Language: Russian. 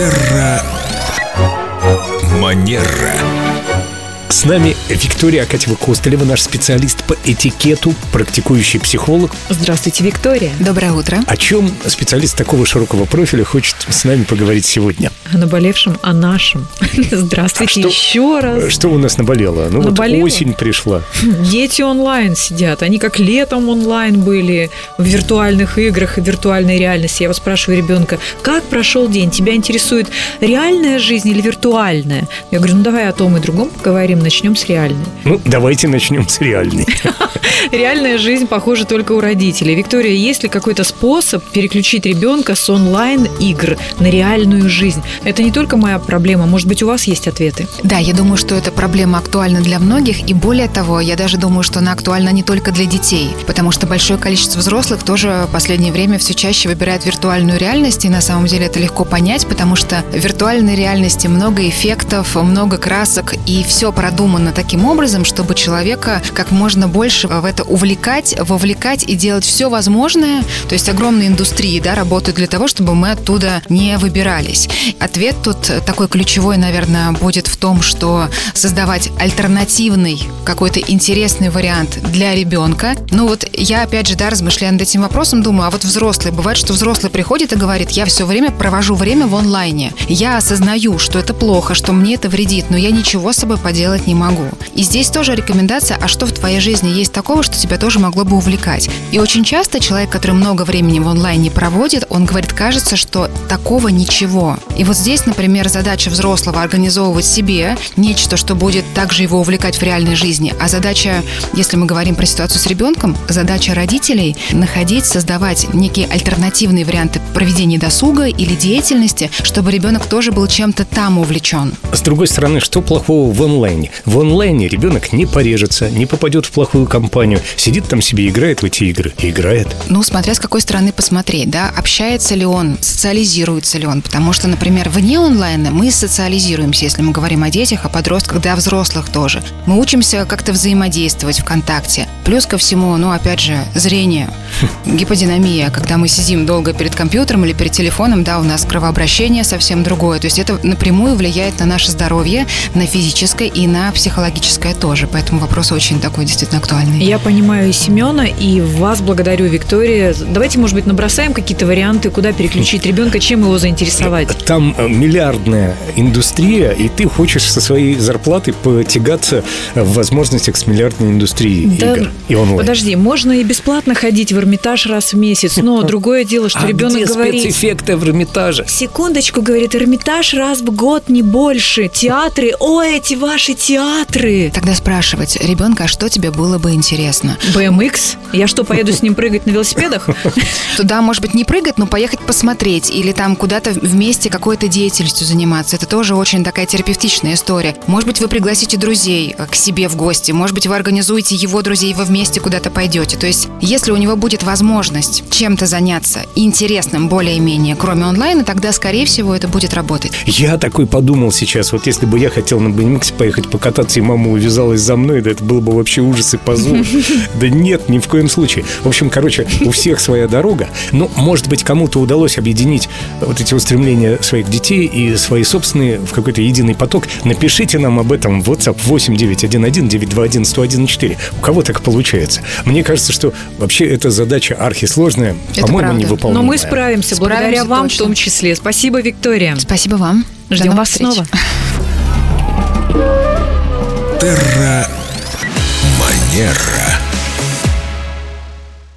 Терра Манера. С нами Виктория Акатьева-Костылева, наш специалист по этикету, практикующий психолог. Здравствуйте, Виктория. Доброе утро. О чем специалист такого широкого профиля хочет с нами поговорить сегодня? О наболевшем, о нашем. Здравствуйте А что- еще раз. Что у нас наболело? Ну Наболело? вот осень пришла. Дети онлайн сидят. Они как летом онлайн были в виртуальных играх и виртуальной реальности. Я вас спрашиваю ребенка, как прошел день? Тебя интересует реальная жизнь или виртуальная? Я говорю, ну давай о том и другом поговорим, начнем с реальной. Ну, давайте начнем с реальной. Реальная жизнь похожа только у родителей. Виктория, есть ли какой-то способ переключить ребенка с онлайн-игр на реальную жизнь? Это не только моя проблема. Может быть, у вас есть ответы? Да, я думаю, что эта проблема актуальна для многих, и более того, я даже думаю, что она актуальна не только для детей, потому что большое количество взрослых тоже в последнее время все чаще выбирают виртуальную реальность, и на самом деле это легко понять, потому что в виртуальной реальности много эффектов, много красок, и все продумано таким образом, чтобы человека как можно больше в это увлекать, вовлекать и делать все возможное. То есть огромные индустрии да, работают для того, чтобы мы оттуда не выбирались. Ответ тут такой ключевой, наверное, будет в том, что создавать альтернативный какой-то интересный вариант для ребенка. Ну вот я опять же, да, размышляя над этим вопросом, думаю, а вот взрослые, бывает, что взрослый приходит и говорит, я все время провожу время в онлайне. Я осознаю, что это плохо, что мне это вредит, но я ничего с собой поделать не могу. И здесь тоже рекомендация, а что в твоей жизни есть такого, что тебя тоже могло бы увлекать. И очень часто человек, который много времени в онлайне проводит, он говорит, кажется, что такого ничего. И вот здесь, например, задача взрослого организовывать себе нечто, что будет также его увлекать в реальной жизни. А задача, если мы говорим про ситуацию с ребенком, задача родителей находить, создавать некие альтернативные варианты проведения досуга или деятельности, чтобы ребенок тоже был чем-то там увлечен. С другой стороны, что плохого в онлайне? В онлайне ребенок не порежется, не попадет в плохую компанию, сидит там себе, играет в эти игры. Играет. Ну, смотря с какой стороны посмотреть, да, общается ли он, социализируется ли он, потому что, например, вне онлайна мы социализируемся, если мы говорим о детях, о подростках, да, о взрослых тоже. Мы учимся как-то взаимодействовать ВКонтакте. Плюс ко всему, ну, опять же, зрение, гиподинамия, когда мы сидим долго перед компьютером или перед телефоном, да, у нас кровообращение совсем другое, то есть это напрямую влияет на наше здоровье, на физическое и на психологическое тоже, поэтому вопрос очень такой действительно актуальный. Я понимаю и Семена, и вас благодарю, Виктория. Давайте, может быть, набросаем какие-то варианты, куда переключить ребенка, чем его заинтересовать. Там э, миллиардная индустрия, и ты хочешь со своей зарплаты потягаться в возможностях с миллиардной индустрией Да, игр и онлайн. Подожди, можно и бесплатно ходить в Эрмитаж раз в месяц, но другое дело, что а ребенок где говорит... спецэффекты в Эрмитаже? Секундочку, говорит, Эрмитаж раз в год, не больше. Театры, о, эти ваши театры. Тогда спрашивать ребенка, а что тебе было бы интересно? BMX? Я что, поеду с ним прыгать на велосипедах? Туда, может быть, не прыгать, но поехать посмотреть или там куда-то вместе какой-то деятельностью заниматься. Это тоже очень такая терапевтичная история. Может быть, вы пригласите друзей э, к себе в гости, может быть, вы организуете его друзей, и вы вместе куда-то пойдете. То есть, если у него будет возможность чем-то заняться интересным более-менее, кроме онлайна, тогда, скорее всего, это будет работать. Я такой подумал сейчас, вот если бы я хотел на BMX поехать покататься, и мама увязалась за мной, да это было бы вообще ужас и позор. Да нет, ни в коем случае. В общем, короче, у всех своя дорога. Ну, может быть, кому-то удалось объединить вот эти устремления своих детей и свои собственные в какой-то единый поток. Напишите нам об этом в WhatsApp 8911-921-1014. У кого так получается? Мне кажется, что вообще эта задача архисложная, Это по-моему, правда. невыполнимая. Но мы справимся, благодаря Справимся вам точно. в том числе. Спасибо, Виктория. Спасибо вам. До Ждем новых вас встреч. снова. Терра Манера.